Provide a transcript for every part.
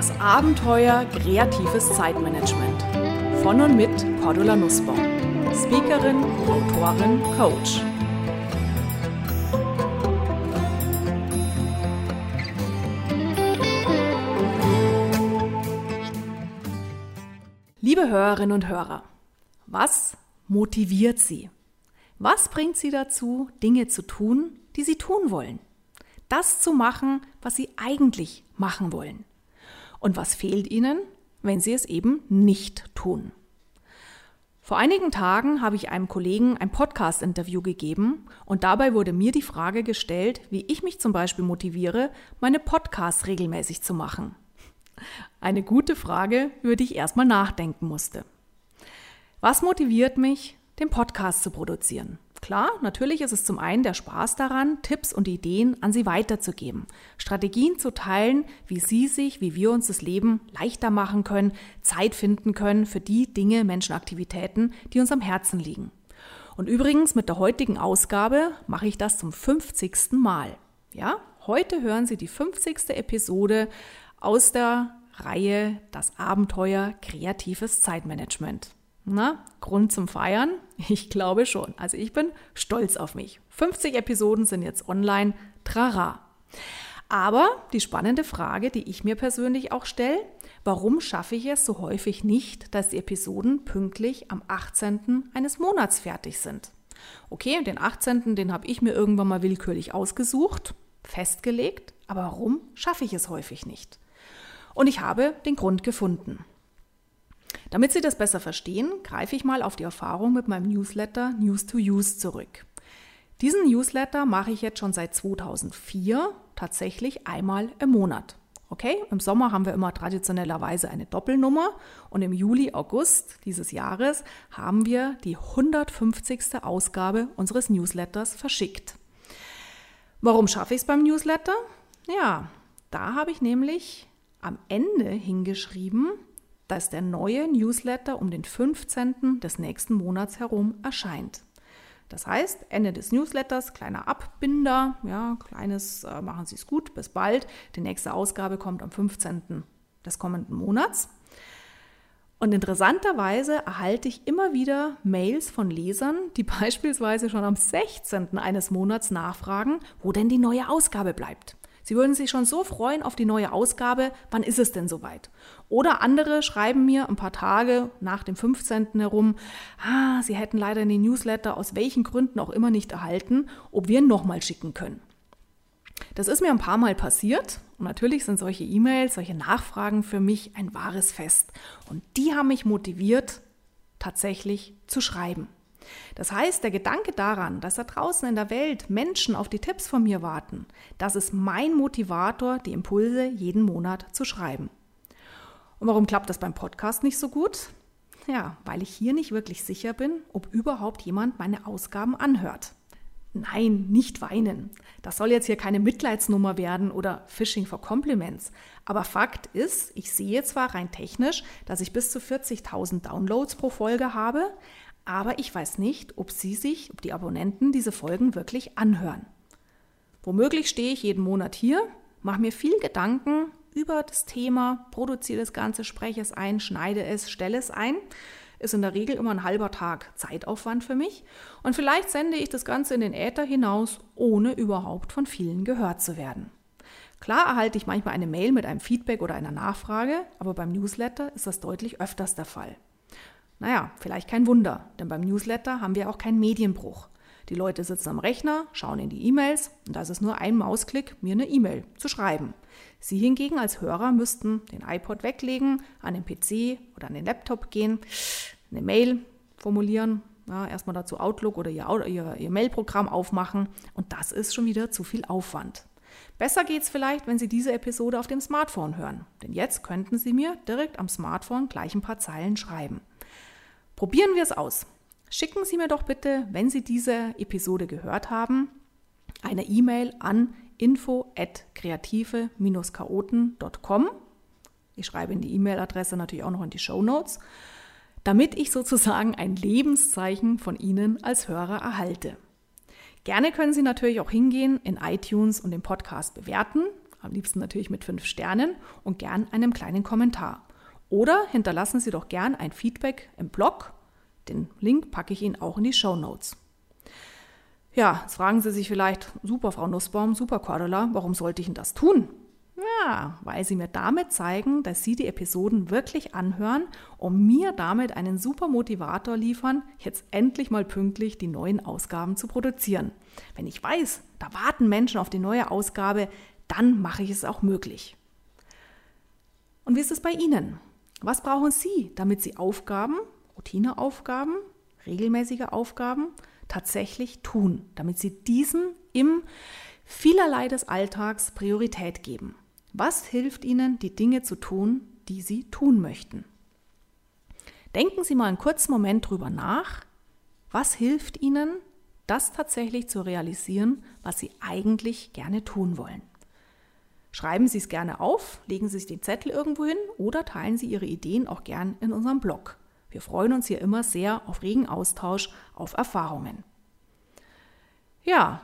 Das Abenteuer kreatives Zeitmanagement. Von und mit Cordula Nussbaum. Speakerin, Autorin, Coach. Liebe Hörerinnen und Hörer, was motiviert Sie? Was bringt Sie dazu, Dinge zu tun, die Sie tun wollen? Das zu machen, was Sie eigentlich machen wollen. Und was fehlt Ihnen, wenn Sie es eben nicht tun? Vor einigen Tagen habe ich einem Kollegen ein Podcast-Interview gegeben und dabei wurde mir die Frage gestellt, wie ich mich zum Beispiel motiviere, meine Podcasts regelmäßig zu machen. Eine gute Frage, über die ich erstmal nachdenken musste. Was motiviert mich, den Podcast zu produzieren? Klar, natürlich ist es zum einen der Spaß daran, Tipps und Ideen an Sie weiterzugeben, Strategien zu teilen, wie Sie sich, wie wir uns das Leben leichter machen können, Zeit finden können für die Dinge, Menschenaktivitäten, die uns am Herzen liegen. Und übrigens mit der heutigen Ausgabe mache ich das zum 50. Mal. Ja, heute hören Sie die 50. Episode aus der Reihe Das Abenteuer kreatives Zeitmanagement. Na, Grund zum Feiern? Ich glaube schon. Also ich bin stolz auf mich. 50 Episoden sind jetzt online. Trara. Aber die spannende Frage, die ich mir persönlich auch stelle, warum schaffe ich es so häufig nicht, dass die Episoden pünktlich am 18. eines Monats fertig sind? Okay, den 18. den habe ich mir irgendwann mal willkürlich ausgesucht, festgelegt, aber warum schaffe ich es häufig nicht? Und ich habe den Grund gefunden. Damit Sie das besser verstehen, greife ich mal auf die Erfahrung mit meinem Newsletter News to Use zurück. Diesen Newsletter mache ich jetzt schon seit 2004 tatsächlich einmal im Monat. Okay, im Sommer haben wir immer traditionellerweise eine Doppelnummer und im Juli, August dieses Jahres haben wir die 150. Ausgabe unseres Newsletters verschickt. Warum schaffe ich es beim Newsletter? Ja, da habe ich nämlich am Ende hingeschrieben, dass der neue Newsletter um den 15. des nächsten Monats herum erscheint. Das heißt, Ende des Newsletters, kleiner Abbinder, ja, kleines, äh, machen Sie es gut, bis bald. Die nächste Ausgabe kommt am 15. des kommenden Monats. Und interessanterweise erhalte ich immer wieder Mails von Lesern, die beispielsweise schon am 16. eines Monats nachfragen, wo denn die neue Ausgabe bleibt. Sie würden sich schon so freuen auf die neue Ausgabe, wann ist es denn soweit? Oder andere schreiben mir ein paar Tage nach dem 15. herum, ah, sie hätten leider den Newsletter aus welchen Gründen auch immer nicht erhalten, ob wir ihn nochmal schicken können. Das ist mir ein paar Mal passiert und natürlich sind solche E-Mails, solche Nachfragen für mich ein wahres Fest. Und die haben mich motiviert, tatsächlich zu schreiben. Das heißt, der Gedanke daran, dass da draußen in der Welt Menschen auf die Tipps von mir warten, das ist mein Motivator, die Impulse jeden Monat zu schreiben. Und warum klappt das beim Podcast nicht so gut? Ja, weil ich hier nicht wirklich sicher bin, ob überhaupt jemand meine Ausgaben anhört. Nein, nicht weinen. Das soll jetzt hier keine Mitleidsnummer werden oder Phishing for Compliments. Aber Fakt ist, ich sehe zwar rein technisch, dass ich bis zu 40.000 Downloads pro Folge habe, aber ich weiß nicht, ob Sie sich, ob die Abonnenten diese Folgen wirklich anhören. Womöglich stehe ich jeden Monat hier, mache mir viel Gedanken über das Thema, produziere das Ganze, spreche es ein, schneide es, stelle es ein. Ist in der Regel immer ein halber Tag Zeitaufwand für mich. Und vielleicht sende ich das Ganze in den Äther hinaus, ohne überhaupt von vielen gehört zu werden. Klar erhalte ich manchmal eine Mail mit einem Feedback oder einer Nachfrage, aber beim Newsletter ist das deutlich öfters der Fall. Naja, vielleicht kein Wunder, denn beim Newsletter haben wir auch keinen Medienbruch. Die Leute sitzen am Rechner, schauen in die E-Mails und da ist nur ein Mausklick, mir eine E-Mail zu schreiben. Sie hingegen als Hörer müssten den iPod weglegen, an den PC oder an den Laptop gehen, eine Mail formulieren, ja, erstmal dazu Outlook oder ihr, ihr, ihr Mailprogramm aufmachen und das ist schon wieder zu viel Aufwand. Besser geht es vielleicht, wenn Sie diese Episode auf dem Smartphone hören, denn jetzt könnten Sie mir direkt am Smartphone gleich ein paar Zeilen schreiben. Probieren wir es aus. Schicken Sie mir doch bitte, wenn Sie diese Episode gehört haben, eine E-Mail an info@kreative-chaoten.com. Ich schreibe in die E-Mail-Adresse natürlich auch noch in die Show Notes, damit ich sozusagen ein Lebenszeichen von Ihnen als Hörer erhalte. Gerne können Sie natürlich auch hingehen, in iTunes und den Podcast bewerten. am liebsten natürlich mit fünf Sternen und gern einem kleinen Kommentar. Oder hinterlassen Sie doch gern ein Feedback im Blog. Den Link packe ich Ihnen auch in die Show Notes. Ja, jetzt fragen Sie sich vielleicht, super Frau Nussbaum, super Cordula, warum sollte ich denn das tun? Ja, weil Sie mir damit zeigen, dass Sie die Episoden wirklich anhören und mir damit einen super Motivator liefern, jetzt endlich mal pünktlich die neuen Ausgaben zu produzieren. Wenn ich weiß, da warten Menschen auf die neue Ausgabe, dann mache ich es auch möglich. Und wie ist es bei Ihnen? Was brauchen Sie, damit Sie Aufgaben, Routineaufgaben, regelmäßige Aufgaben tatsächlich tun, damit Sie diesen im vielerlei des Alltags Priorität geben? Was hilft Ihnen, die Dinge zu tun, die Sie tun möchten? Denken Sie mal einen kurzen Moment drüber nach. Was hilft Ihnen, das tatsächlich zu realisieren, was Sie eigentlich gerne tun wollen? Schreiben Sie es gerne auf, legen Sie sich den Zettel irgendwo hin oder teilen Sie Ihre Ideen auch gern in unserem Blog. Wir freuen uns hier immer sehr auf regen Austausch, auf Erfahrungen. Ja,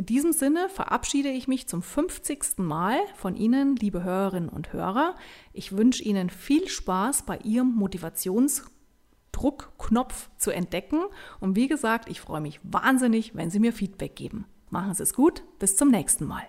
in diesem Sinne verabschiede ich mich zum 50. Mal von Ihnen, liebe Hörerinnen und Hörer. Ich wünsche Ihnen viel Spaß bei Ihrem Motivationsdruckknopf zu entdecken. Und wie gesagt, ich freue mich wahnsinnig, wenn Sie mir Feedback geben. Machen Sie es gut, bis zum nächsten Mal.